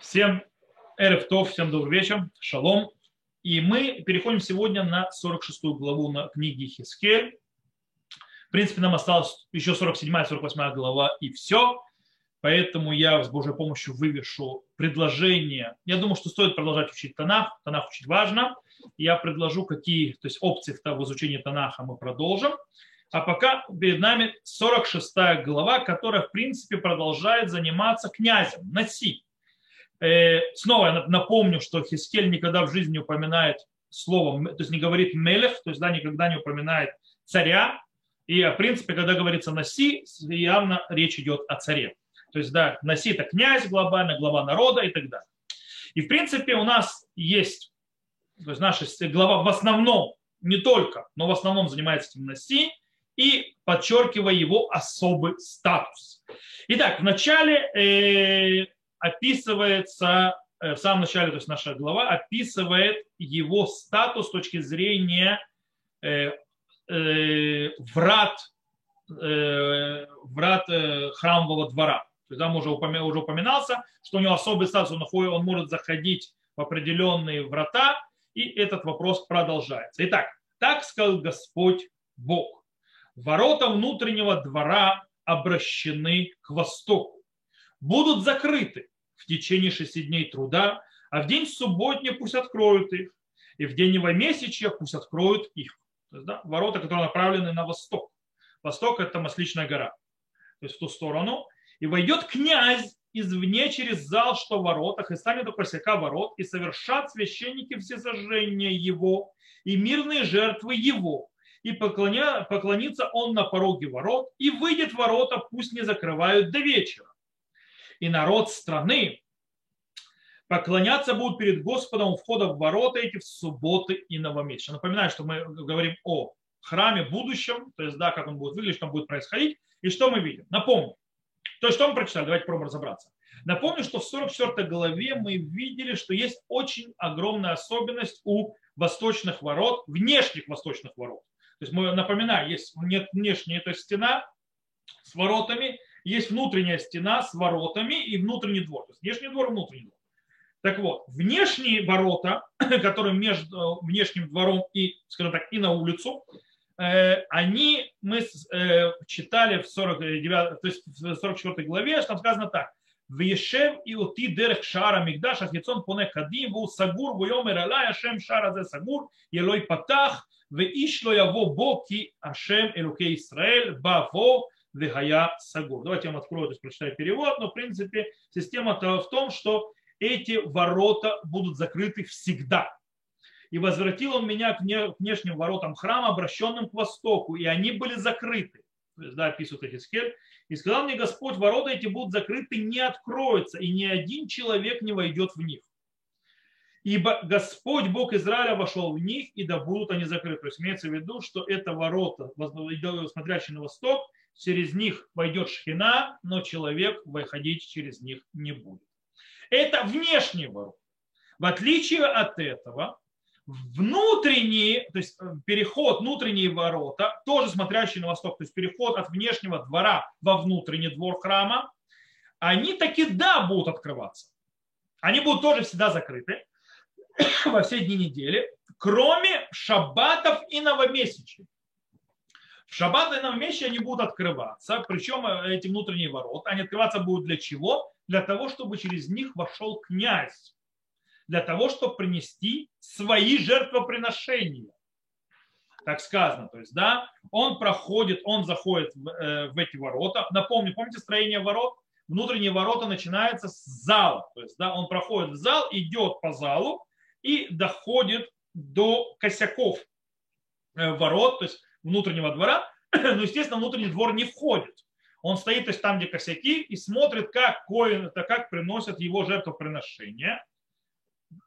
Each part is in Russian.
Всем Эрефтов, всем добрый вечер, шалом. И мы переходим сегодня на 46 главу на книги Хискель. В принципе, нам осталось еще 47-48 глава и все. Поэтому я с Божьей помощью вывешу предложение. Я думаю, что стоит продолжать учить Танах. Танах очень важно. Я предложу, какие то есть опции в изучении Танаха мы продолжим. А пока перед нами 46 глава, которая, в принципе, продолжает заниматься князем, Наси. Э, снова напомню, что Хискель никогда в жизни не упоминает слово, то есть не говорит мелех, то есть да, никогда не упоминает царя. И, в принципе, когда говорится Наси, явно речь идет о царе. То есть, да, Наси это князь глобально, глава народа и так далее. И, в принципе, у нас есть, то есть наша глава в основном, не только, но в основном занимается этим Наси и подчеркивая его особый статус. Итак, в начале э, описывается, э, в самом начале, то есть наша глава, описывает его статус с точки зрения э, э, врат, врат храмового двора. То есть там уже, уже упоминался, что у него особый статус, он, он может заходить в определенные врата, и этот вопрос продолжается. Итак, так сказал Господь Бог. Ворота внутреннего двора обращены к востоку, будут закрыты, в течение шести дней труда, а в день субботний пусть откроют их, и в день новомесячья пусть откроют их. То есть, да, ворота, которые направлены на восток. Восток – это Масличная гора, то есть в ту сторону. И войдет князь извне через зал, что в воротах, и станет у косяка ворот, и совершат священники все зажжения его, и мирные жертвы его. И поклоня, поклонится он на пороге ворот, и выйдет ворота, пусть не закрывают до вечера и народ страны поклоняться будут перед Господом у входа в ворота эти в субботы и новомесячные. Напоминаю, что мы говорим о храме будущем, то есть, да, как он будет выглядеть, что будет происходить, и что мы видим. Напомню. То что мы прочитали? Давайте попробуем разобраться. Напомню, что в 44 главе мы видели, что есть очень огромная особенность у восточных ворот, внешних восточных ворот. То есть, мы напоминаю, есть внешняя эта стена с воротами, есть внутренняя стена с воротами и внутренний двор. То есть внешний двор и внутренний двор. Так вот, внешние ворота, которые между внешним двором и, скажем так, и на улицу, э, они мы э, читали в 49, то есть в 44 главе, что там сказано так. וישב אותי דרך שער המקדש, החיצון פונה קדים, והוא סגור, ויאמר עלי השם שער הזה סגור, יהיה פתח, ואיש לא יבוא בו, כי השם אלוקי ישראל בא בו, Вегая Сагур. Давайте я вам открою, то есть прочитаю перевод, но в принципе система -то в том, что эти ворота будут закрыты всегда. И возвратил он меня к внешним воротам храма, обращенным к востоку, и они были закрыты. То есть, да, описывает Эхискель. И сказал мне Господь, ворота эти будут закрыты, не откроются, и ни один человек не войдет в них. Ибо Господь, Бог Израиля, вошел в них, и да будут они закрыты. То есть имеется в виду, что это ворота, смотрящие на восток, через них войдет шхина, но человек выходить через них не будет. Это внешние ворота. В отличие от этого, внутренние, то есть э, переход, внутренние ворота, тоже смотрящие на восток, то есть переход от внешнего двора во внутренний двор храма, они таки да будут открываться. Они будут тоже всегда закрыты во все дни недели, кроме шаббатов и новомесячий. В шаббат и новомесячие они будут открываться, причем э, эти внутренние ворота, они открываться будут для чего? Для того, чтобы через них вошел князь, для того, чтобы принести свои жертвоприношения. Так сказано, то есть, да, он проходит, он заходит в, э, в эти ворота. Напомню, помните строение ворот? Внутренние ворота начинаются с зала, то есть, да, он проходит в зал, идет по залу и доходит до косяков э, ворот, то есть внутреннего двора, но, естественно, внутренний двор не входит. Он стоит то есть, там, где косяки, и смотрит, как, коин, как приносят его жертвоприношения.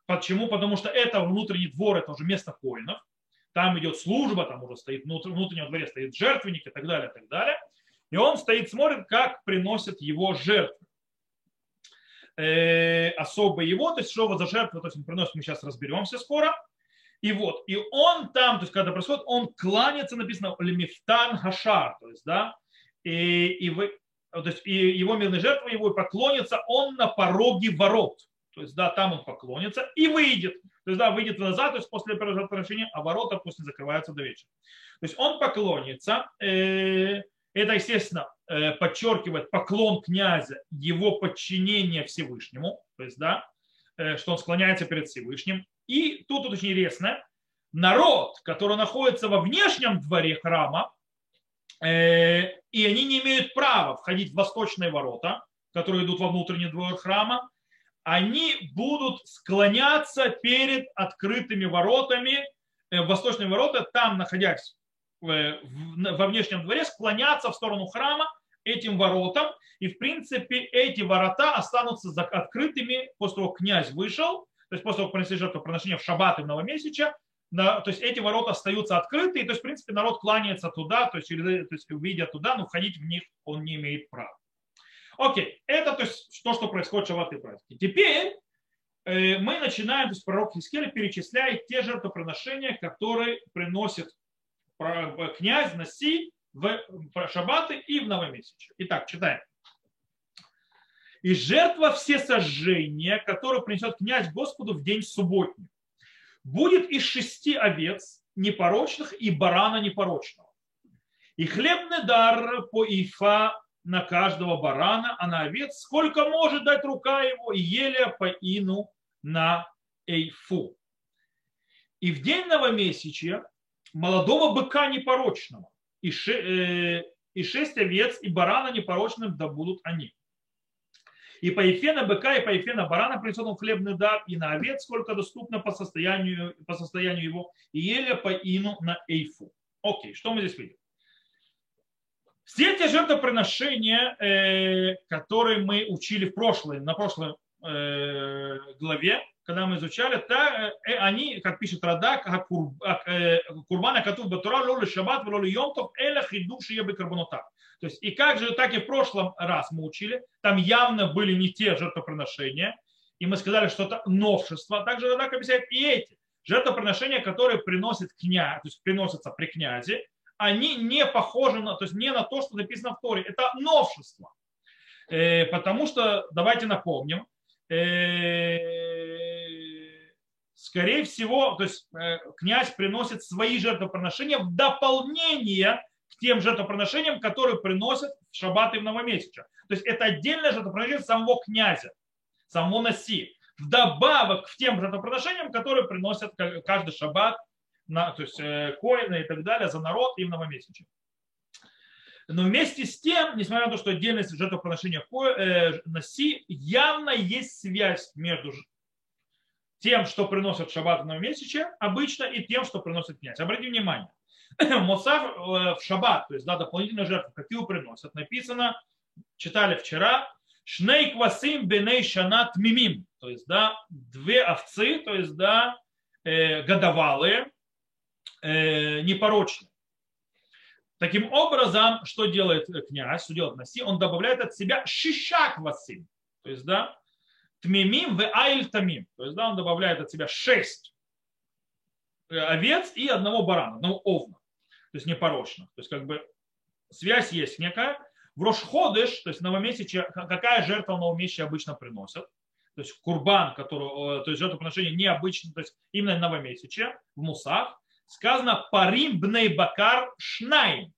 Почему? Потому что это внутренний двор, это уже место коинов. Там идет служба, там уже стоит внутреннего дворе стоит жертвенник и так далее, и так далее. И он стоит, смотрит, как приносят его жертвы. Э, особо его, то есть что вот за жертву, то есть он приносит, мы сейчас разберемся скоро. И вот, и он там, то есть когда происходит, он кланяется, написано лемифтан хашар, то есть, да, и, и, вы, то есть, и его мирной жертвы его поклонится, он на пороге ворот. то есть, да, там он поклонится и выйдет. То есть, да, выйдет назад, то есть после превращения, а ворота после закрываются до вечера. То есть он поклонится, э, это, естественно, э, подчеркивает поклон князя, его подчинение Всевышнему, то есть, да, э, что он склоняется перед Всевышним. И тут очень интересно, народ, который находится во внешнем дворе храма, э, и они не имеют права входить в восточные ворота, которые идут во внутренний двор храма, они будут склоняться перед открытыми воротами, восточные ворота, там находясь во внешнем дворе, склоняться в сторону храма этим воротам. И, в принципе, эти ворота останутся открытыми после того, как князь вышел, то есть после того, как принесли жертвоприношение в шаббат и в новомесяче, да, то есть эти ворота остаются открыты, и то есть, в принципе, народ кланяется туда, то есть, то есть видя туда, но входить в них он не имеет права. Окей, это то есть то, что происходит в шаббат и праздники. Теперь э, мы начинаем, то есть пророк Хискель перечисляет те жертвоприношения, которые приносит князь Наси в шаббаты и в новомесячие. Итак, читаем. И жертва все сожжения, которую принесет князь Господу в день субботний, будет из шести овец непорочных и барана непорочного. И хлебный дар по ифа на каждого барана, а на овец сколько может дать рука его, и еле по ину на эйфу. И в день новомесячия молодого быка непорочного, и, ше, э, и шесть овец, и барана непорочным да будут они. И по эфе быка, и по эфе барана принесет он хлебный дар, и на овец, сколько доступно по состоянию, по состоянию его, и еле по ину на эйфу. Окей, что мы здесь видим? Все те жертвоприношения, э, которые мы учили в прошлой, на прошлой э, главе, когда мы изучали, та, э, они, как пишет Радак, Курбана Катув Батура, Лоли Шаббат, Лоли Йомтов, Эля Хидуши Ебы Карбонута. То есть, и как же, так и в прошлом раз мы учили, там явно были не те жертвоприношения, и мы сказали, что это новшество. Также Радак объясняет и эти жертвоприношения, которые приносит князь, то есть приносятся при князе, они не похожи на, то есть не на то, что написано в Торе. Это новшество. Э, потому что, давайте напомним, э, скорее всего, то есть э, князь приносит свои жертвоприношения в дополнение к тем жертвоприношениям, которые приносят в шаббат и в новомесяча. То есть это отдельное жертвоприношение самого князя, самого Наси. Вдобавок к тем жертвоприношениям, которые приносят каждый шаббат, на, то есть э, коины и так далее за народ и в новомесяче. Но вместе с тем, несмотря на то, что отдельность жертвоприношения э, Наси, явно есть связь между тем, что приносят в новомесяче обычно, и тем, что приносит князь. Обратите внимание, Мусав э, в шаббат, то есть да, дополнительные жертвы, какие приносят, написано, читали вчера, Шней квасим беней шанат мимим, то есть да, две овцы, то есть да, э, годовалые, э, непорочные. Таким образом, что делает князь, что делает Наси, он добавляет от себя шишак васим, то есть да, тмимим в айль тамим. То есть, да, он добавляет от себя шесть э, овец и одного барана, одного овна. То есть непорочных. То есть, как бы связь есть некая. В Рошходыш, то есть новомесячие, какая жертва новомесячие обычно приносят? То есть курбан, который, то есть жертвоприношение необычно, то есть именно новомесячие, в мусах, сказано парим бней бакар шнайм,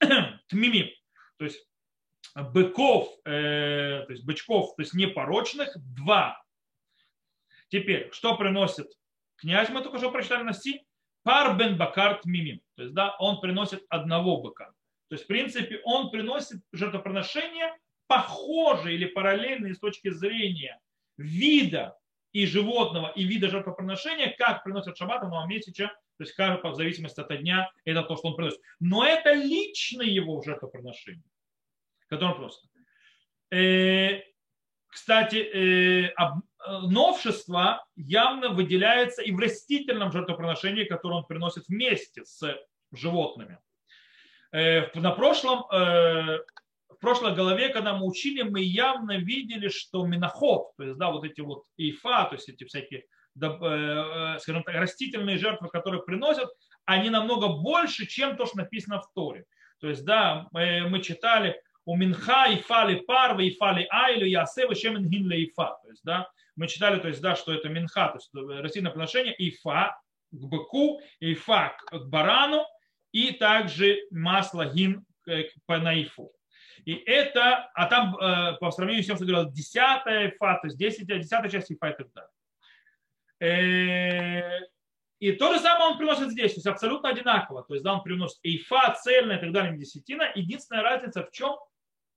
тмимим. То есть быков, э, то есть бычков, то есть непорочных, два. Теперь, что приносит князь, мы только что прочитали на Си, пар бен бакарт мимим. То есть, да, он приносит одного быка. То есть, в принципе, он приносит жертвоприношение похожие или параллельные с точки зрения вида и животного, и вида жертвоприношения, как приносят шаббат нового месяца, то есть каждый в зависимости от дня, это то, что он приносит. Но это личное его жертвоприношение который просто. Э, кстати, э, новшество явно выделяется и в растительном жертвоприношении, которое он приносит вместе с животными. Э, на прошлом, в прошлой голове, когда мы учили, мы явно видели, что миноход, то есть да, вот эти вот ифа, то есть эти всякие скажем так, растительные жертвы, которые приносят, они намного больше, чем то, что написано в Торе. То есть, да, мы читали, у минха и фали пар, и фали айлю, и асевы шемен гин ифа. То есть, да, мы читали, то есть, да, что это минха, то есть растительное приношение, ифа к быку, ифа к барану, и также масло гин по наифу. И это, а там э, по сравнению с тем, что говорил, десятая ифа, то есть десятая, десятая часть ифа и так далее. Э, и то же самое он приносит здесь, то есть абсолютно одинаково. То есть да, он приносит эйфа, цельная и так далее, десятина. Единственная разница в чем?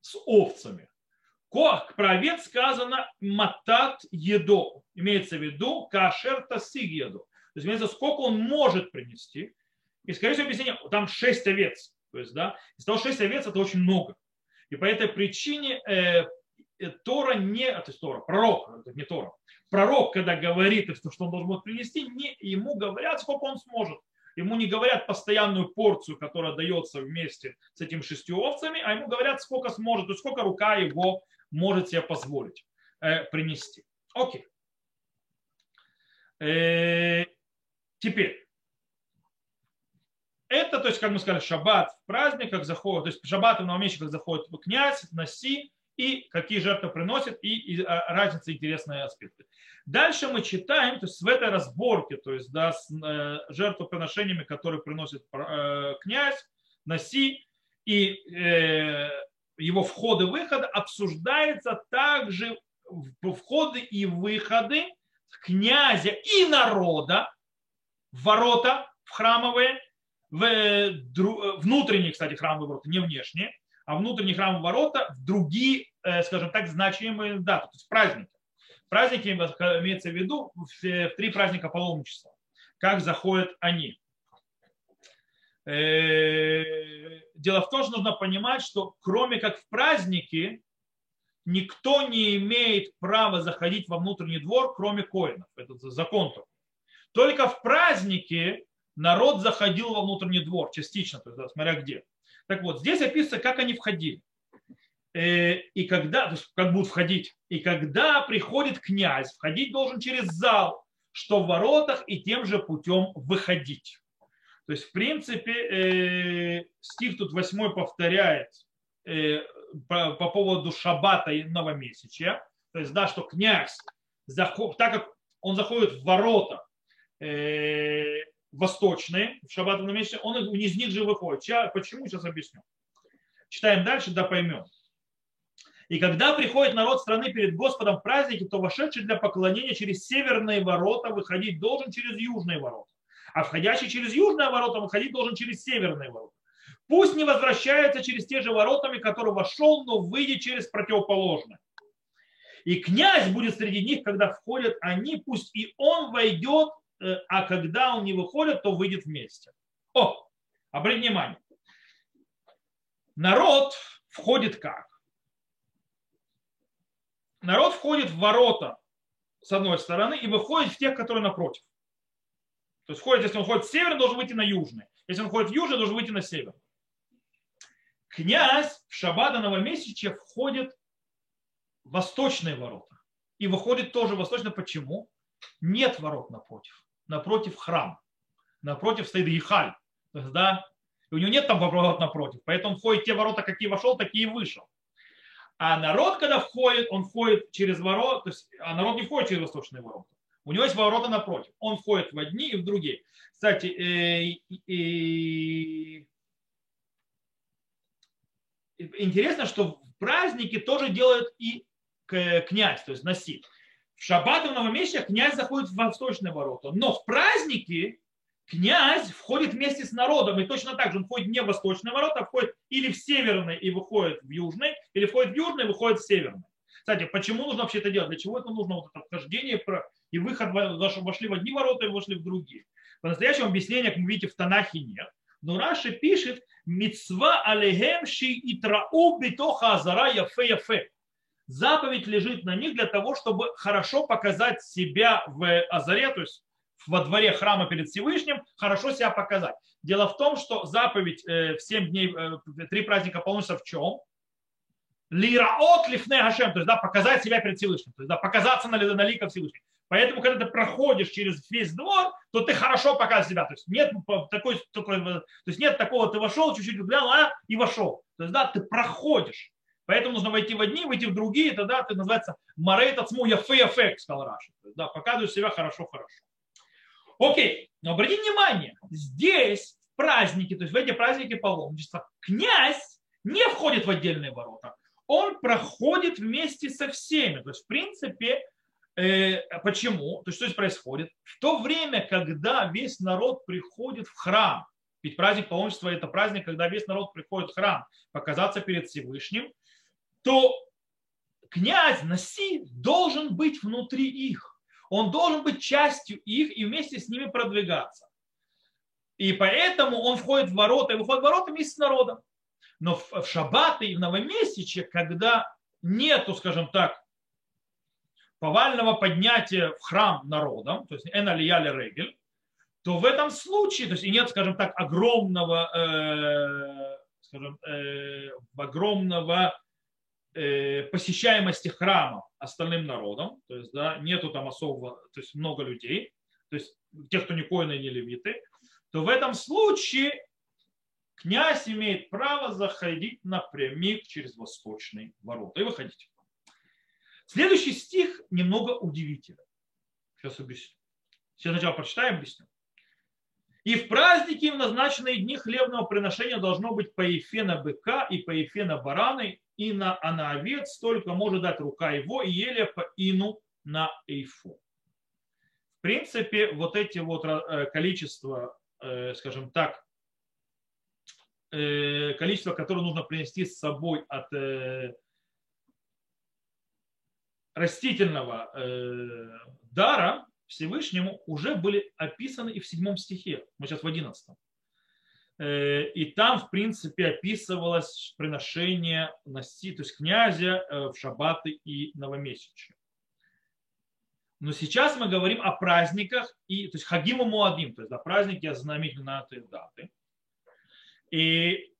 С овцами. Про овец сказано матат еду. Имеется в виду кашер тасиг еду. То есть имеется сколько он может принести. И, скорее всего, объяснение, там 6 овец. То есть, да, из того 6 овец это очень много. И по этой причине э, э Тора не, то есть Тора, пророк, не Тора, пророк, когда говорит, что он должен будет принести, не, ему говорят, сколько он сможет. Ему не говорят постоянную порцию, которая дается вместе с этими шестью овцами, а ему говорят, сколько сможет, то есть сколько рука его может себе позволить э, принести. Окей. Э, теперь. Это, то есть, как мы сказали, шаббат в праздниках заходит, то есть шаббат в новомесячных заходит князь, носи, и какие жертвы приносит, и, и а, разница интересные аспекты. Дальше мы читаем, то есть в этой разборке, то есть да, с э, жертвоприношениями, которые приносит э, князь, носи, и э, его входы-выходы обсуждается также входы и выходы князя и народа ворота в храмовые, в э, внутренние, кстати, храмовые ворота, не внешние, а внутренний храм ворота в другие, э, скажем так, значимые даты, то есть праздники. Праздники имеется в виду в три праздника паломничества. Как заходят они. Э, дело в том, что нужно понимать, что кроме как в праздники, никто не имеет права заходить во внутренний двор, кроме коинов. Это закон такой. Только в праздники народ заходил во внутренний двор, частично, то есть, смотря где. Так вот, здесь описывается, как они входили. Э, и когда, как будут входить. И когда приходит князь, входить должен через зал, что в воротах и тем же путем выходить. То есть, в принципе, э, стих тут восьмой повторяет э, по, по поводу шаббата и новомесячия. То есть, да, что князь, так как он заходит в ворота, восточные, в шаббат на месяце, он из них же выходит. Почему? Сейчас объясню. Читаем дальше, да поймем. И когда приходит народ страны перед Господом в праздники, то вошедший для поклонения через северные ворота выходить должен через южные ворота. А входящий через южные ворота выходить должен через северные ворота. Пусть не возвращается через те же воротами, которые вошел, но выйдет через противоположные. И князь будет среди них, когда входят они, пусть и он войдет а когда он не выходит, то выйдет вместе. О, обратите внимание. Народ входит как? Народ входит в ворота с одной стороны и выходит в тех, которые напротив. То есть входит, если он ходит в север, должен выйти на южный. Если он ходит в южный, должен выйти на север. Князь в шаббата новомесячья входит в восточные ворота. И выходит тоже восточно. Почему? Нет ворот напротив напротив храм. Напротив стоит есть, да, и у него нет там ворот напротив. Поэтому входит те ворота, какие вошел, такие и вышел. А народ, когда входит, он входит через ворота, то есть, а народ не входит через восточные ворота. У него есть ворота напротив. Он входит в одни и в другие. Кстати, э, э, интересно, что в праздники тоже делают и князь, то есть носит. В шаббат и в князь заходит в восточные ворота. Но в праздники князь входит вместе с народом. И точно так же он входит не в восточные ворота, а входит или в северные и выходит в южные, или входит в южные и выходит в северные. Кстати, почему нужно вообще это делать? Для чего это нужно вот это вхождение и выход, вошли в одни ворота и вошли в другие? По-настоящему объяснения, как вы видите, в Танахе нет. Но Раши пишет, мецва алехем ши итрау битоха азара яфе яфе заповедь лежит на них для того, чтобы хорошо показать себя в Азаре, то есть во дворе храма перед Всевышним, хорошо себя показать. Дело в том, что заповедь э, в 7 дней, э, три праздника полночия в чем? Лираот лифне Хашем, то есть да, показать себя перед Всевышним, то есть да, показаться на, на лика Всевышним. Поэтому, когда ты проходишь через весь двор, то ты хорошо показываешь себя. То есть нет такой, такой то есть нет такого, ты вошел, чуть-чуть глянул, а, и вошел. То есть да, ты проходишь. Поэтому нужно войти в одни, выйти в другие, тогда это называется марейт ацму яфе яфе, сказал Раша. Да, показываешь себя хорошо-хорошо. Окей, но обратите внимание, здесь в праздники, то есть в эти праздники паломничества, князь не входит в отдельные ворота. Он проходит вместе со всеми. То есть, в принципе, э, почему? То есть, что здесь происходит? В то время, когда весь народ приходит в храм, ведь праздник паломничества – это праздник, когда весь народ приходит в храм показаться перед Всевышним, то князь Наси должен быть внутри их. Он должен быть частью их и вместе с ними продвигаться. И поэтому он входит в ворота и выходит в ворота вместе с народом. Но в, шаббаты и в новомесяче, когда нету, скажем так, повального поднятия в храм народом, то есть эн алияли регель, то в этом случае, то есть и нет, скажем так, огромного, э, скажем, э, огромного посещаемости храма остальным народом, то есть да, нету там особого, то есть много людей, то есть тех, кто не коины, не левиты, то в этом случае князь имеет право заходить напрямик через восточный ворота и выходить. Следующий стих немного удивительный. Сейчас объясню. Сейчас сначала прочитаем, объясню. И в праздники в назначенные дни хлебного приношения должно быть по ефе на быка и по ефе на бараны, и на, а на овец только может дать рука его, и еле по ину на эйфу. В принципе, вот эти вот э, количество, э, скажем так, э, количество, которое нужно принести с собой от растительного дара, Всевышнему уже были описаны и в седьмом стихе. Мы сейчас в одиннадцатом. Э, и там, в принципе, описывалось приношение носи, то есть князя э, в шаббаты и новомесячие. Но сейчас мы говорим о праздниках, и, то есть Хагиму Муадим, то есть о празднике знаменательной даты. И,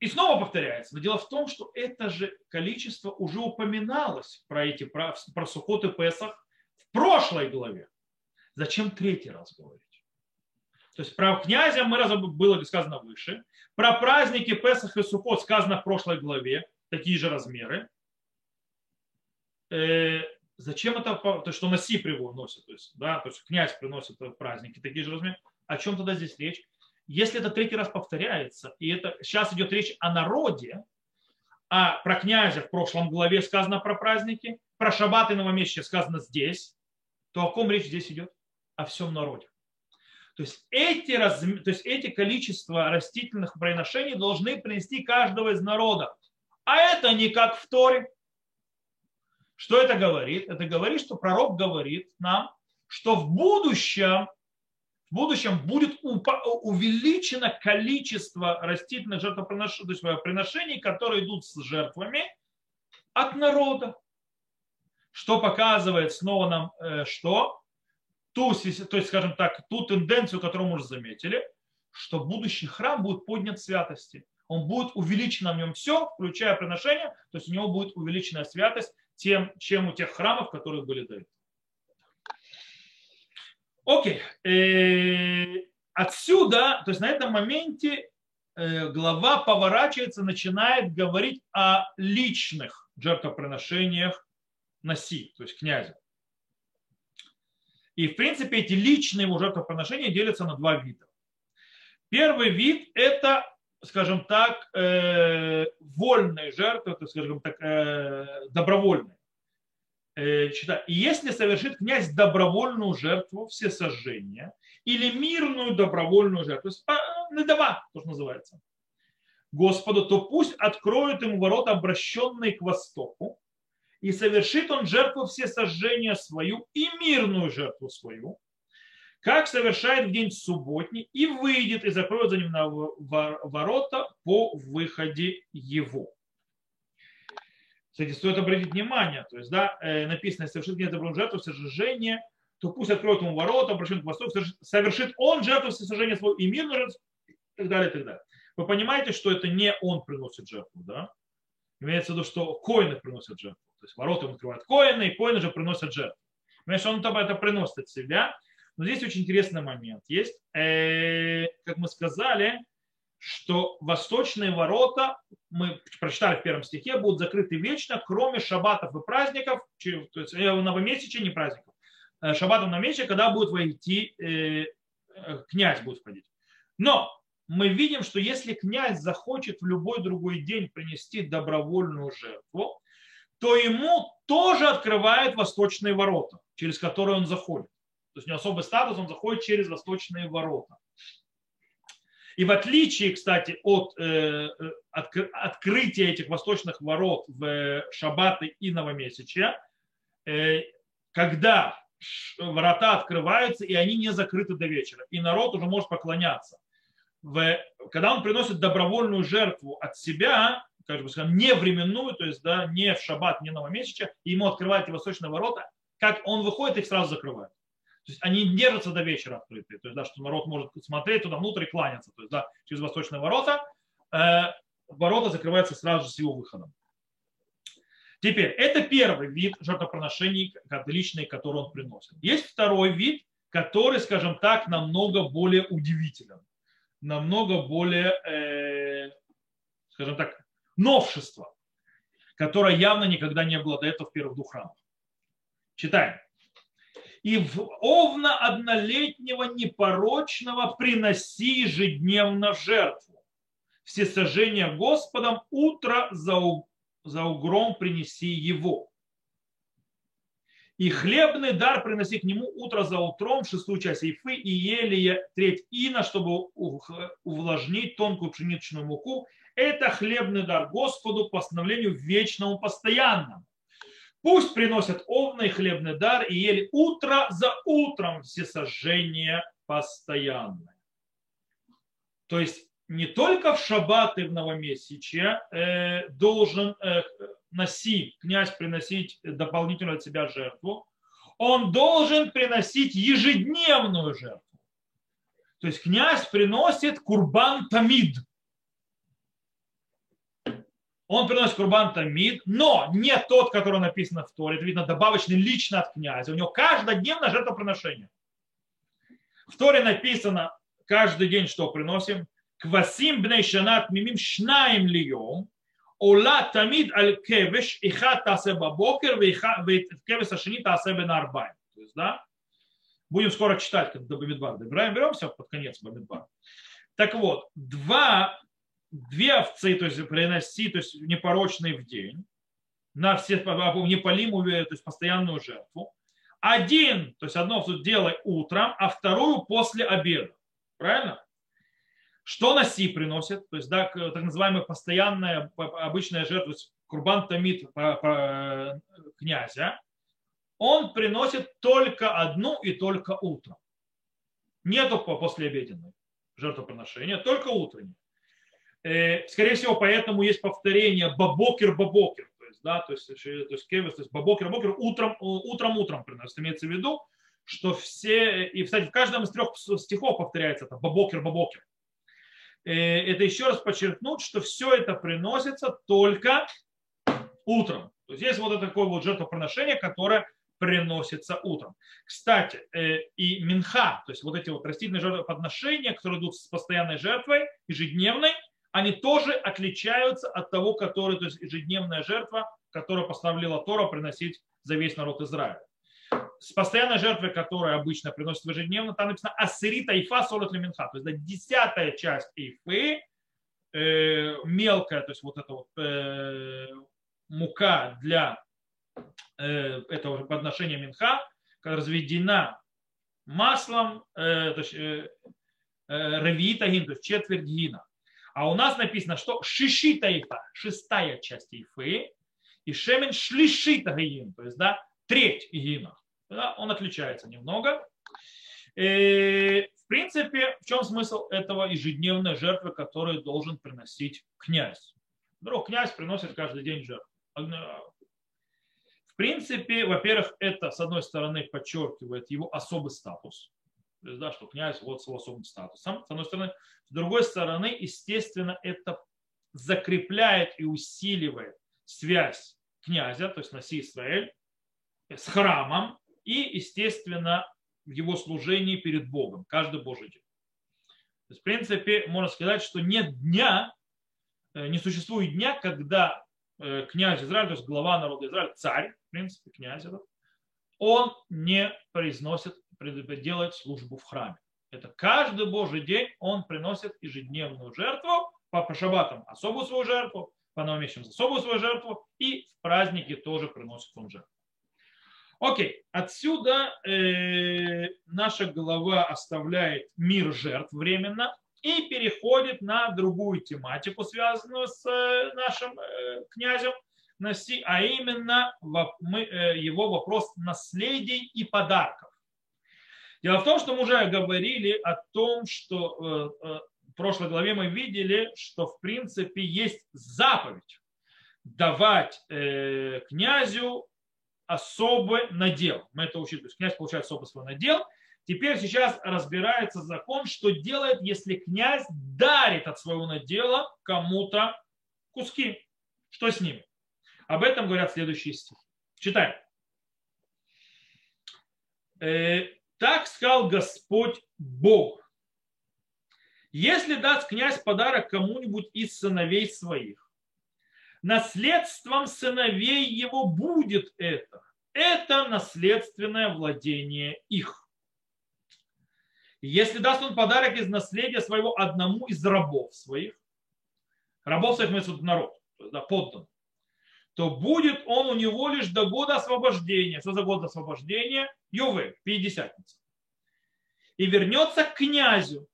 и снова повторяется, но дело в том, что это же количество уже упоминалось про эти про, про Сухот Песах прошлой главе. Зачем третий раз говорить? То есть про князя мы раз было сказано выше. Про праздники Песах и Сукот сказано в прошлой главе. Такие же размеры. Э, зачем это? То есть, что Наси приносит. То есть, да, то есть князь приносит праздники такие же размеры. О чем тогда здесь речь? Если это третий раз повторяется, и это сейчас идет речь о народе, а про князя в прошлом главе сказано про праздники, про шаббат и новомесячие сказано здесь, то о ком речь здесь идет? О всем народе. То есть эти, разм... то есть эти количества растительных приношений должны принести каждого из народа. А это не как в Торе. Что это говорит? Это говорит, что пророк говорит нам, что в будущем, в будущем будет увеличено количество растительных жертвоприношений, то есть э, приношений, которые идут с жертвами от народа что показывает снова нам э, что? Ту, то есть, скажем так, ту тенденцию, которую мы уже заметили, что будущий храм будет поднят святости. Он будет увеличено в нем все, включая приношение, то есть у него будет увеличенная святость тем, чем у тех храмов, которые были до этого. Окей. Э, отсюда, то есть на этом моменте э, глава поворачивается, начинает говорить о личных жертвоприношениях носи, то есть князя. И в принципе эти личные его жертвоприношения делятся на два вида. Первый вид это, скажем так, э, вольные жертвы, это, скажем так, э, добровольные. Э, и если совершит князь добровольную жертву все сожжения или мирную добровольную жертву, то есть недава, то, что называется, Господу, то пусть откроют ему ворота, обращенные к востоку, и совершит он жертву все сожжения свою и мирную жертву свою, как совершает в день субботний, и выйдет и закроет за ним на ворота по выходе его. Кстати, стоит обратить внимание, то есть, да, э, написано, совершит где добрую жертву сожжения, то пусть откроет ему ворота, обращен к востоку, совершит он жертву всесожжения свою и мирную жертву, и так далее, и так далее. Вы понимаете, что это не он приносит жертву, да? Имеется в виду, что коины приносят жертву. То есть ворота ему открывают коины, и коины же приносят жертву. Понимаешь, он это приносит от себя. Но здесь очень интересный момент есть. Э, как мы сказали, что восточные ворота, мы прочитали в первом стихе, будут закрыты вечно, кроме шабатов и праздников, то есть э, новомесячия, не праздников, э, шабатов на месяце, когда будет войти, князь будет входить. Но мы видим, что если князь захочет в любой другой день принести добровольную жертву, то ему тоже открывают восточные ворота, через которые он заходит. То есть у него особый статус, он заходит через восточные ворота. И в отличие, кстати, от э, от, открытия этих восточных ворот в шаббаты и новомесячья, э, когда ворота открываются, и они не закрыты до вечера, и народ уже может поклоняться. В, когда он приносит добровольную жертву от себя, как бы скажем, не временную, то есть да, не в шаббат, не новомесячья, и ему открывают эти восточные ворота, как он выходит, их сразу закрывают. То есть они держатся до вечера открытые. То есть, да, что народ может смотреть туда внутрь и кланяться. То есть, да, через восточные ворота. Э, ворота закрываются сразу же с его выходом. Теперь, это первый вид жертвоприношений личный, который он приносит. Есть второй вид, который, скажем так, намного более удивителен. Намного более, э, скажем так, новшество, которое явно никогда не было до этого в первых двух храмах. Читаем и в овна однолетнего непорочного приноси ежедневно жертву. Все сожжения Господом утро за, за угром принеси его. И хлебный дар приноси к нему утро за утром, шестую часть ифы, и елия треть ина, чтобы увлажнить тонкую пшеничную муку. Это хлебный дар Господу по постановлению вечному постоянному. Пусть приносят овный хлебный дар и ели утро за утром все сожжения постоянные. То есть не только в шаббат и в новомесячье э, должен э, носи, князь приносить дополнительную от себя жертву, он должен приносить ежедневную жертву. То есть князь приносит курбан тамид – он приносит курбан тамид, но не тот, который написан в Торе, это видно добавочный лично от князя. У него каждодневное жертвоприношение. В Торе написано каждый день, что приносим. Квасим бней шанат мимим шнаим льем, עולה תמיד על כבש, אחד תעשה בבוקר וכבש השני תעשה בין הארבעים. То есть, да, будем скоро читать, когда до Бамидбара добираем, беремся под конец Бамидбара. Так вот, два две овцы, то есть приноси, то есть непорочные в день, на все неполимую, то есть постоянную жертву. Один, то есть одно овцу делай утром, а вторую после обеда. Правильно? Что носи приносит? То есть, да, так называемая постоянная, обычная жертва, курбан тамид князя, он приносит только одну и только утром. Нету послеобеденной жертвоприношения, только утренней. Э, скорее всего, поэтому есть повторение בבוקר-בבוקר. То есть, да, то есть, то есть כבש, то есть בבוקר-בבוקר утром, утром, утром приносит. Имеется в виду, что все, и, кстати, в каждом из трех стихов повторяется это בבוקר-בבוקר. Э, это еще раз подчеркнуть, что все это приносится только утром. То есть есть вот это такое вот жертвоприношение, которое приносится утром. Кстати, э, и минха, то есть вот эти вот растительные жертвоприношения, которые идут с постоянной жертвой, ежедневной, они тоже отличаются от того, который, то есть ежедневная жертва, которую поставила Тора приносить за весь народ Израиля. С постоянной жертвой, которая обычно приносит ежедневно, там написано асирита ифа солот леминха, то есть да, десятая часть ифы, э, мелкая, то есть вот эта вот э, мука для э, этого подношения минха, разведена маслом, э, то есть э, э, гин, то есть четверть гина. А у нас написано, что шишита ифа, шестая часть ифы, и шемен шлишита гаин, то есть да, треть гина. Да, он отличается немного. И, в принципе, в чем смысл этого ежедневной жертвы, которую должен приносить князь? Вдруг князь приносит каждый день жертву. В принципе, во-первых, это, с одной стороны, подчеркивает его особый статус то есть, да, что князь вот с особым статусом, с одной стороны. С другой стороны, естественно, это закрепляет и усиливает связь князя, то есть Наси Израиль, с храмом и, естественно, в его служении перед Богом, каждый Божий день. То есть, в принципе, можно сказать, что нет дня, э, не существует дня, когда э, князь Израиля, то есть глава народа Израиля, царь, в принципе, князь этот, он не произносит, делает службу в храме. Это каждый Божий день он приносит ежедневную жертву, по шабатам особую свою жертву, по новомесячным особую свою жертву, и в праздники тоже приносит он жертву. Окей, отсюда э, наша глава оставляет мир жертв временно и переходит на другую тематику, связанную с э, нашим э, князем, а именно мы, э, его вопрос наследий и подарков. Дело в том, что мы уже говорили о том, что э, э, в прошлой главе мы видели, что в принципе есть заповедь давать э, князю особый надел. Мы это учили. То есть князь получает особый свой надел. Теперь сейчас разбирается закон, что делает, если князь дарит от своего надела кому-то куски. Что с ними? Об этом говорят следующие стихи. Читаем. Э, так сказал Господь Бог. Если даст князь подарок кому-нибудь из сыновей своих, наследством сыновей его будет это. Это наследственное владение их. Если даст он подарок из наследия своего одному из рабов своих, рабов своих имеется народ, да, поддан, то будет он у него лишь до года освобождения. Что за год освобождения? Ювы, пятидесятница. И вернется к князю,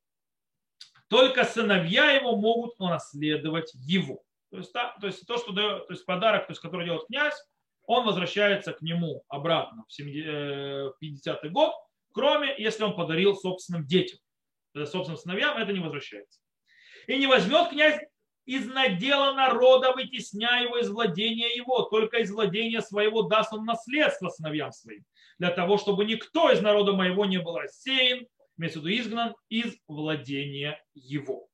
только сыновья его могут унаследовать его. То есть, та, то, есть то, что дает, то есть подарок, то есть, который делает князь, он возвращается к нему обратно в 50-й э, год, кроме если он подарил собственным детям. Собственным сыновьям это не возвращается. И не возьмет князь из надела народа, вытесняя его из владения его, только из владения своего даст он наследство сыновьям своим, для того, чтобы никто из народа моего не был рассеян, имеется в изгнан из владения его.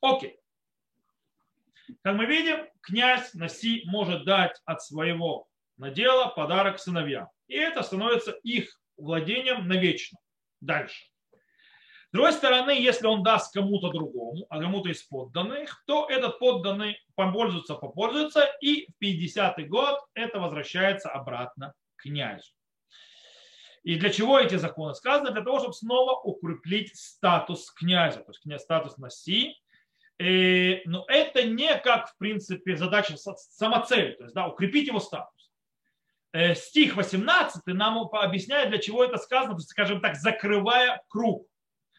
Окей. Как мы видим, князь Наси может дать от своего надела подарок сыновьям. И это становится их владением навечно. Дальше. С другой стороны, если он даст кому-то другому, а кому-то из подданных, то этот подданный попользуется, попользуется, и в 50-й год это возвращается обратно князю. И для чего эти законы сказаны? Для того, чтобы снова укреплить статус князя, то есть статус Наси. И, но это не как, в принципе, задача самоцель, то есть да, укрепить его статус. Э, стих 18 нам объясняет, для чего это сказано, то есть, скажем так, закрывая круг.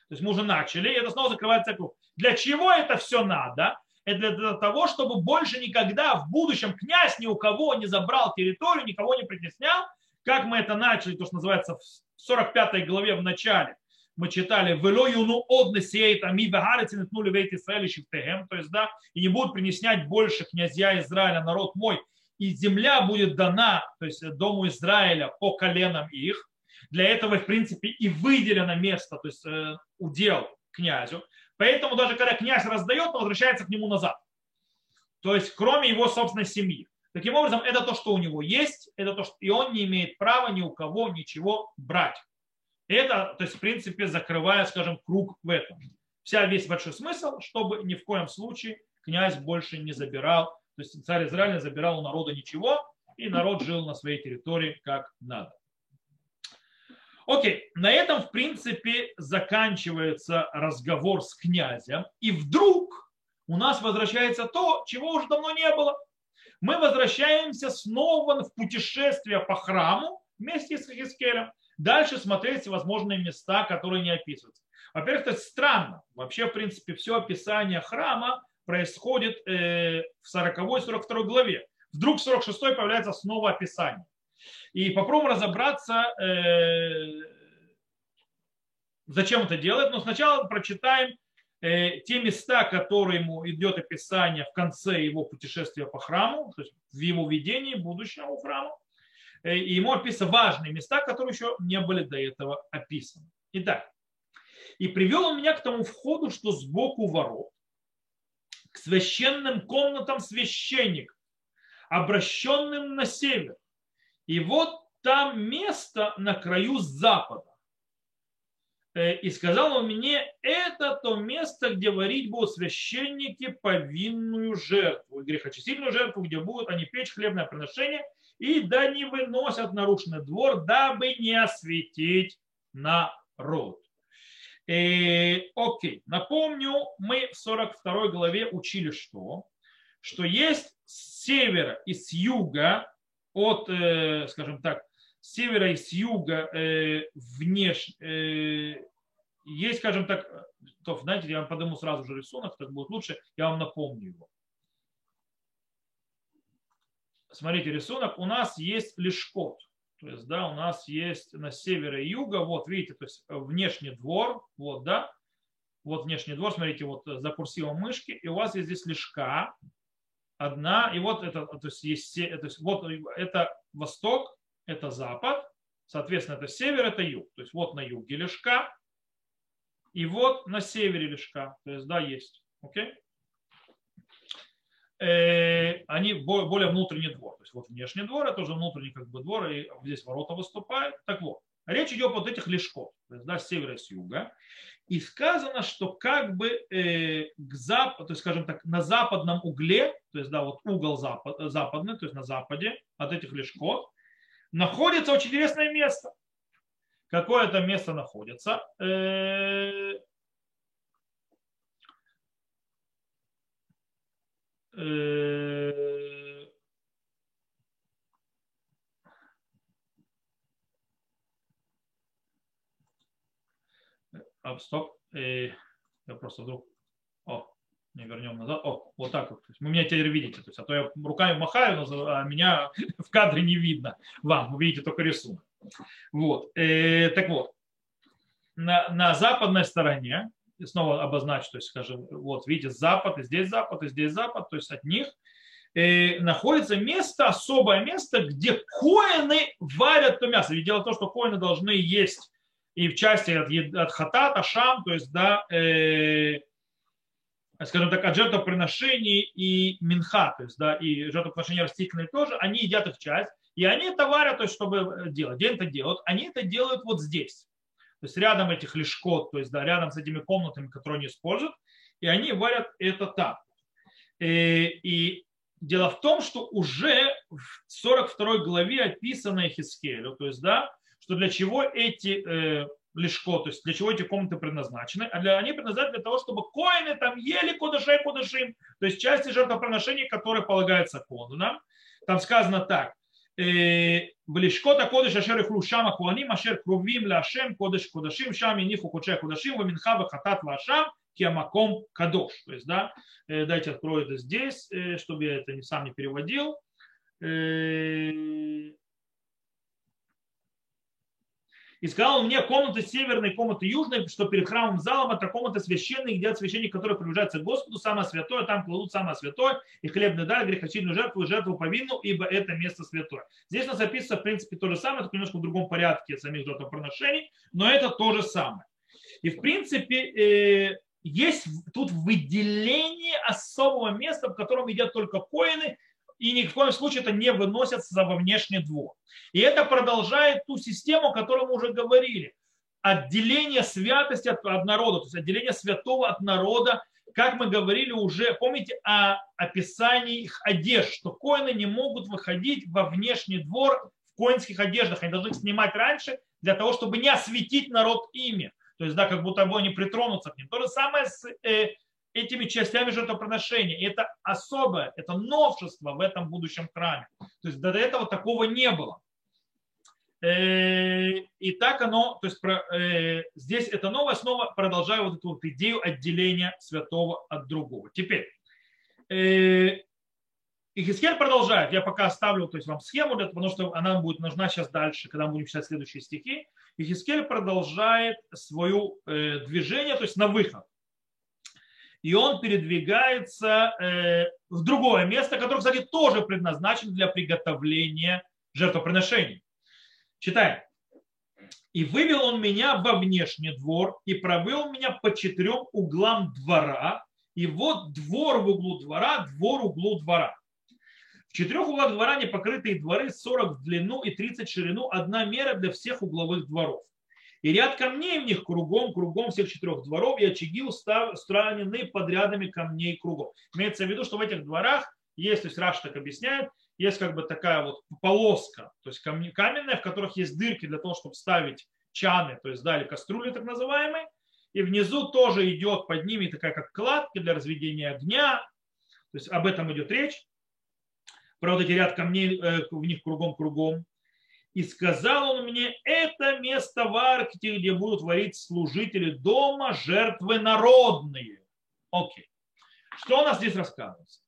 То есть мы уже начали, и это снова закрывается круг. Для чего это все надо? Это для того, чтобы больше никогда в будущем князь ни у кого не забрал территорию, никого не притеснял, как мы это начали, то, что называется в 45 главе в начале, мы читали «Вело юну одне сеет ами вегарец нетнули вейт Исраэль шифтегем», то есть, да, и не будут принеснять больше князья Израиля, народ мой, и земля будет дана, то есть дому Израиля по коленам их. Для этого, в принципе, и выделено место, то есть э, удел князю. Поэтому даже когда князь раздает, он возвращается к нему назад. То есть, кроме его собственной семьи. Таким образом, это то, что у него есть, это то, что и он не имеет права ни у кого ничего брать. Это, то есть, в принципе, закрывая, скажем, круг в этом. Вся весь большой смысл, чтобы ни в коем случае князь больше не забирал, то есть царь Израиля не забирал у народа ничего, и народ жил на своей территории как надо. Окей, на этом, в принципе, заканчивается разговор с князем. И вдруг у нас возвращается то, чего уже давно не было – мы возвращаемся снова в путешествие по храму вместе с Хискелем. Дальше смотреть возможные места, которые не описываются. Во-первых, это странно. Вообще, в принципе, все описание храма происходит э, в 40 и 42 главе. Вдруг в 46 появляется снова описание. И попробуем разобраться, э, зачем это делать. Но сначала прочитаем Э, те места, которые ему идет описание в конце его путешествия по храму, то есть в его видении будущего храма, и ему описаны важные места, которые еще не были до этого описаны. Итак, и привел он меня к тому входу, что сбоку ворот, к священным комнатам священников, обращенным на север. И вот там место на краю запада. Э, и сказал он мне, это то место, где варить будут священники повинную жертву, грехочистительную жертву, где будут они печь хлебное приношение, и да не выносят нарушенный двор, дабы не осветить народ. Э, окей, напомню, мы в 42 главе учили что? Что есть с севера и с юга, от, э, скажем так, с севера и с юга э, внешне, э, есть, скажем так, то, знаете, я вам подниму сразу же рисунок, так будет лучше, я вам напомню его. Смотрите, рисунок, у нас есть лишкот. То есть, да, у нас есть на севере и юга, вот, видите, то есть внешний двор, вот, да, вот внешний двор, смотрите, вот за курсивом мышки, и у вас есть здесь лишка, одна, и вот это, то есть, есть, то есть вот это восток, это запад, соответственно, это север, это юг. То есть вот на юге лешка, и вот на севере лешка. То есть, да, есть. Окей? Э, они более внутренний двор. То есть вот внешний двор, это уже внутренний как бы двор, и здесь ворота выступают. Так вот, речь идет вот этих лешков, то есть, да, с севера и с юга. И сказано, что как бы э, к западу, то есть, скажем так, на западном угле, то есть, да, вот угол запад, западный, то есть на западе от этих лешков, находится очень интересное место. Какое это место находится? Э, а, стоп. Э, я просто вдруг... О, не вернем назад. О, вот так вот. Вы меня теперь видите. То есть, а то я руками махаю, а меня в кадре не видно. Вам, вы видите только рисунок. Вот. Э, так вот. На, на западной стороне, снова обозначу, то есть, скажем, вот видите, запад, и здесь запад, и здесь запад, то есть от них э, находится место, особое место, где коины варят то мясо. Ведь дело в том, что коины должны есть и в части от, от хатата, шам, то есть, да, э, скажем так, от жертвоприношений и минха, то есть, да, и жертвоприношения растительные тоже, они едят их часть, и они это варят, то есть, чтобы делать. Где это делают? Они это делают вот здесь. То есть рядом этих лишкот, то есть да, рядом с этими комнатами, которые они используют, и они варят это там. И, э, и дело в том, что уже в 42 главе описано Хискелю, то есть да, что для чего эти э, лишко, то есть для чего эти комнаты предназначены, а для, они предназначены для того, чтобы коины там ели кудышей кудышим, то есть части жертвоприношений, которые полагаются конунам. Там сказано так, Блишкота кодыш ашер ихлу шама хуаним ашер крувим лашем кодыш кудашим шами ниху куче кудашим ваминха вахатат лашам киамаком кадош. То есть, да, э, дайте открою это здесь, э, чтобы я это не сам не переводил. Э, и сказал мне комната северной, комната южной, что перед храмом залом это комната священная, где священник, который приближается к Господу, самое святое, там кладут самое святое, и хлебный дар, грехочильную жертву жертву повинну, ибо это место святое. Здесь у нас описано, в принципе, то же самое, только немножко в другом порядке самих жертвоприношений, но это то же самое. И, в принципе, э, есть тут выделение особого места, в котором едят только коины, и ни в коем случае это не выносится во внешний двор. И это продолжает ту систему, о которой мы уже говорили. Отделение святости от, от народа, то есть отделение святого от народа, как мы говорили уже, помните о описании их одежд, что коины не могут выходить во внешний двор в коинских одеждах, они должны их снимать раньше для того, чтобы не осветить народ ими. То есть, да, как будто бы они притронутся к ним. То же самое с э, этими частями жертвоприношения. И это особое, это новшество в этом будущем храме. То есть до этого такого не было. Э, и так оно, то есть э, здесь это новое, снова продолжаю вот эту вот идею отделения святого от другого. Теперь, э, Ихискель продолжает, я пока оставлю то есть, вам схему, потому что она будет нужна сейчас дальше, когда мы будем читать следующие стихи. Ихискель продолжает свое движение, то есть на выход и он передвигается э, в другое место, которое, кстати, тоже предназначено для приготовления жертвоприношений. Читаем. «И вывел он меня во внешний двор, и провел меня по четырем углам двора, и вот двор в углу двора, двор в углу двора. В четырех углах двора непокрытые дворы 40 в длину и 30 в ширину, одна мера для всех угловых дворов. И ряд камней в них кругом, кругом всех четырех дворов, и очаги устранены подрядами камней кругом. Имеется в виду, что в этих дворах есть, то есть Раш так объясняет, есть как бы такая вот полоска, то есть каменная, в которых есть дырки для того, чтобы ставить чаны, то есть дали кастрюли так называемые, и внизу тоже идет под ними такая как кладка для разведения огня, то есть об этом идет речь, про вот эти ряд камней э, в них кругом-кругом. И сказал он мне, это место в Арктике, где будут варить служители дома, жертвы народные. Окей. Что у нас здесь рассказывается?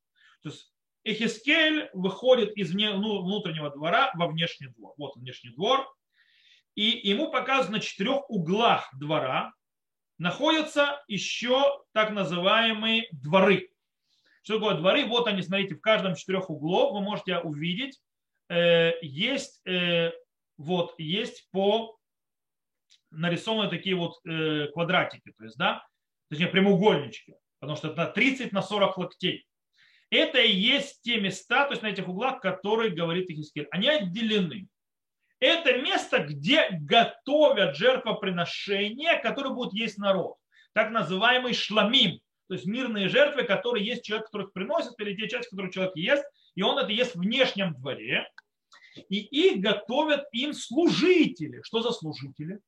То есть Эхискель выходит из ну, внутреннего двора во внешний двор. Вот внешний двор. И ему показано на четырех углах двора находятся еще так называемые дворы. Что такое дворы? Вот они, смотрите, в каждом четырех углов вы можете увидеть, есть, э, вот, есть по нарисованы такие вот э, квадратики, то есть, да, точнее, прямоугольнички, потому что это 30 на 40 локтей. Это и есть те места, то есть на этих углах, которые говорит Ихискель. Они отделены. Это место, где готовят жертвоприношения, которые будут есть народ. Так называемый шламим, то есть мирные жертвы, которые есть человек, который их приносит, или те части, которые человек ест, и он это ест в внешнем дворе. И их готовят им служители. Что за служители?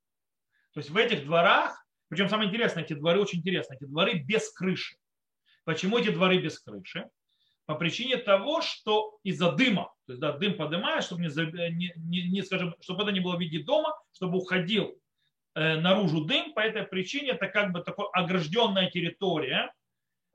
То есть в этих дворах, причем самое интересное, эти дворы очень интересные, эти дворы без крыши. Почему эти дворы без крыши? По причине того, что из-за дыма, то есть да, дым поднимаешь, чтобы, не, не, не, скажем, чтобы это не было в виде дома, чтобы уходил Э, наружу дым, по этой причине это как бы такая огражденная территория,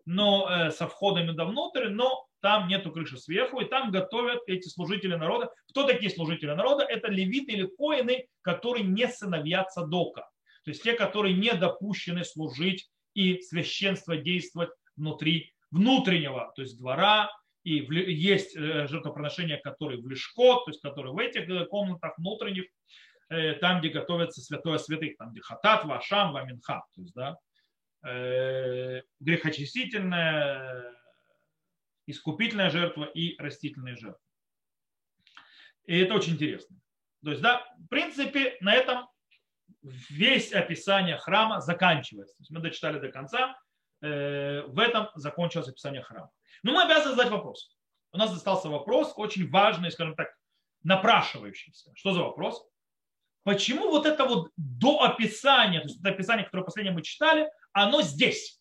но э, со входами до внутрь, но там нету крыши сверху, и там готовят эти служители народа. Кто такие служители народа? Это левиты или коины, которые не сыновья Цадока. То есть те, которые не допущены служить и священство действовать внутри внутреннего, то есть двора, и есть э, жертвоприношения, которые в лешко, то есть которые в этих комнатах внутренних, Э, там, где готовится святое святых, там, где хатат, вашам, ваминха, то есть, да, э, грехочистительная, искупительная жертва и растительная жертва. И это очень интересно. То есть, да, в принципе, на этом весь описание храма заканчивается. То есть мы дочитали до конца, э, в этом закончилось описание храма. Но мы обязаны задать вопрос. У нас остался вопрос, очень важный, скажем так, напрашивающийся. Что за вопрос? Почему вот это вот до описания, то есть это описание, которое последнее мы читали, оно здесь?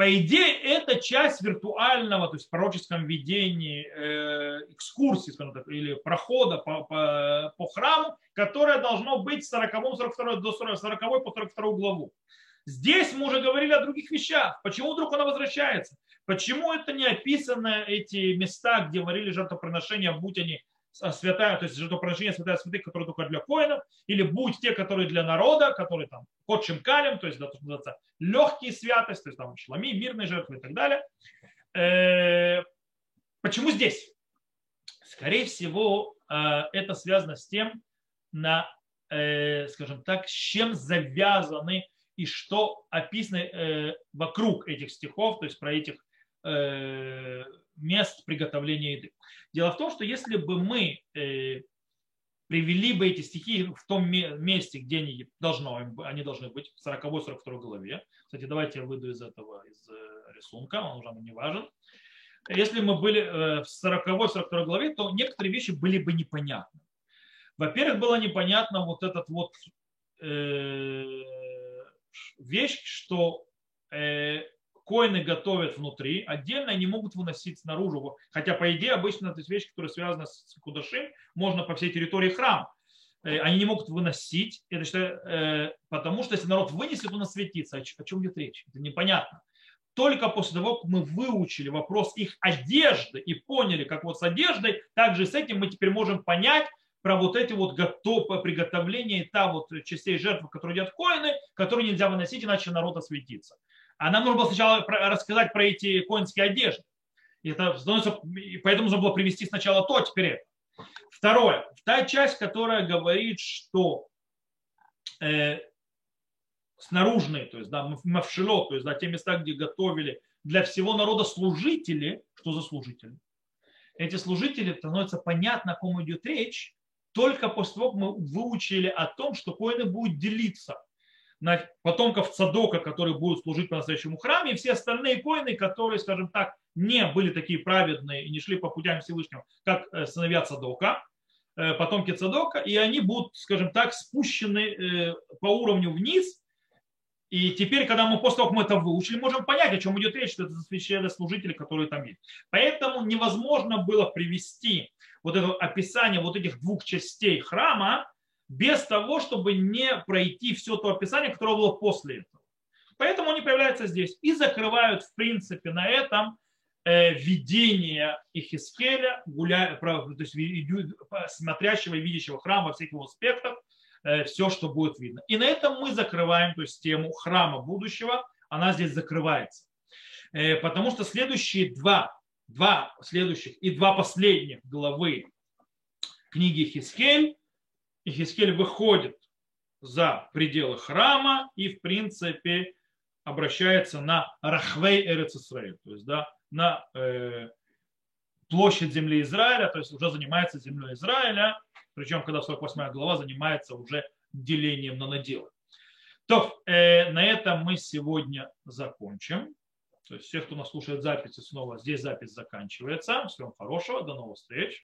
По идее, это часть виртуального, то есть в пророческом видении, э, экскурсии, скажем так, или прохода по, по, по храму, которое должно быть с 40 42 до 40, 40 по 42 главу. Здесь мы уже говорили о других вещах. Почему вдруг она возвращается? Почему это не описано, эти места, где варили жертвоприношения, будь они святая, то есть жертвоприношение святая святых, которые только для коинов, или будь те, которые для народа, которые там кодшим калем, то есть да, называется легкие святости, то есть там шлами, мирные жертвы и так далее. Э, почему здесь? Скорее всего, э, это связано с тем, на, э, скажем так, с чем завязаны и что описано вокруг этих стихов, то есть про этих мест приготовления еды. Дело в том, что если бы мы э, привели бы эти стихи в том месте, где они, должно, они должны быть, в 40-42 главе. Кстати, давайте я выйду из этого, из э, рисунка, он уже не важен. Если мы были э, в 40-42 главе, то некоторые вещи были бы непонятны. Во-первых, было непонятно вот этот вот вещь, что коины готовят внутри, отдельно они могут выносить снаружи. Хотя, по идее, обычно это вещь, которая связана с кудашим, можно по всей территории храма. Э, они не могут выносить, это что, э, потому что если народ вынесет, он осветится. О чем идет речь? Это непонятно. Только после того, как мы выучили вопрос их одежды и поняли, как вот с одеждой, также с этим мы теперь можем понять, про вот эти вот готов, приготовления и та вот частей жертвы, которые едят коины, которые нельзя выносить, иначе народ осветится. А нам нужно было сначала рассказать про эти коинские одежды. И это становится, поэтому нужно было привести сначала то, а теперь это. Второе. Та часть, которая говорит, что э, снаружные, то есть да, мавшило, то есть да, те места, где готовили для всего народа служители, что за служители? Эти служители становится понятно, о ком идет речь, только после того, как мы выучили о том, что коины будут делиться потомков Цадока, которые будут служить по-настоящему храме, и все остальные коины, которые, скажем так, не были такие праведные и не шли по путям Всевышнего, как э, сыновья Цадока, э, потомки Цадока, и они будут, скажем так, спущены э, по уровню вниз. И теперь, когда мы после того, как мы это выучили, можем понять, о чем идет речь, что это священнослужители, которые там есть. Поэтому невозможно было привести вот это описание вот этих двух частей храма без того, чтобы не пройти все то описание, которое было после этого. Поэтому они появляются здесь и закрывают, в принципе, на этом э, видение Ихискеля, гуля, то есть смотрящего и видящего храма во всех его аспектах, э, все, что будет видно. И на этом мы закрываем то есть, тему храма будущего, она здесь закрывается. Э, потому что следующие два, два следующих и два последних главы книги Хискель и Хискель выходит за пределы храма и, в принципе, обращается на Рахвей Эрец Исраиль, то есть да, на э, площадь земли Израиля, то есть уже занимается землей Израиля, причем когда 48 глава занимается уже делением на наделы. То, э, на этом мы сегодня закончим. То есть все, кто нас слушает записи, снова здесь запись заканчивается. Всего хорошего, до новых встреч.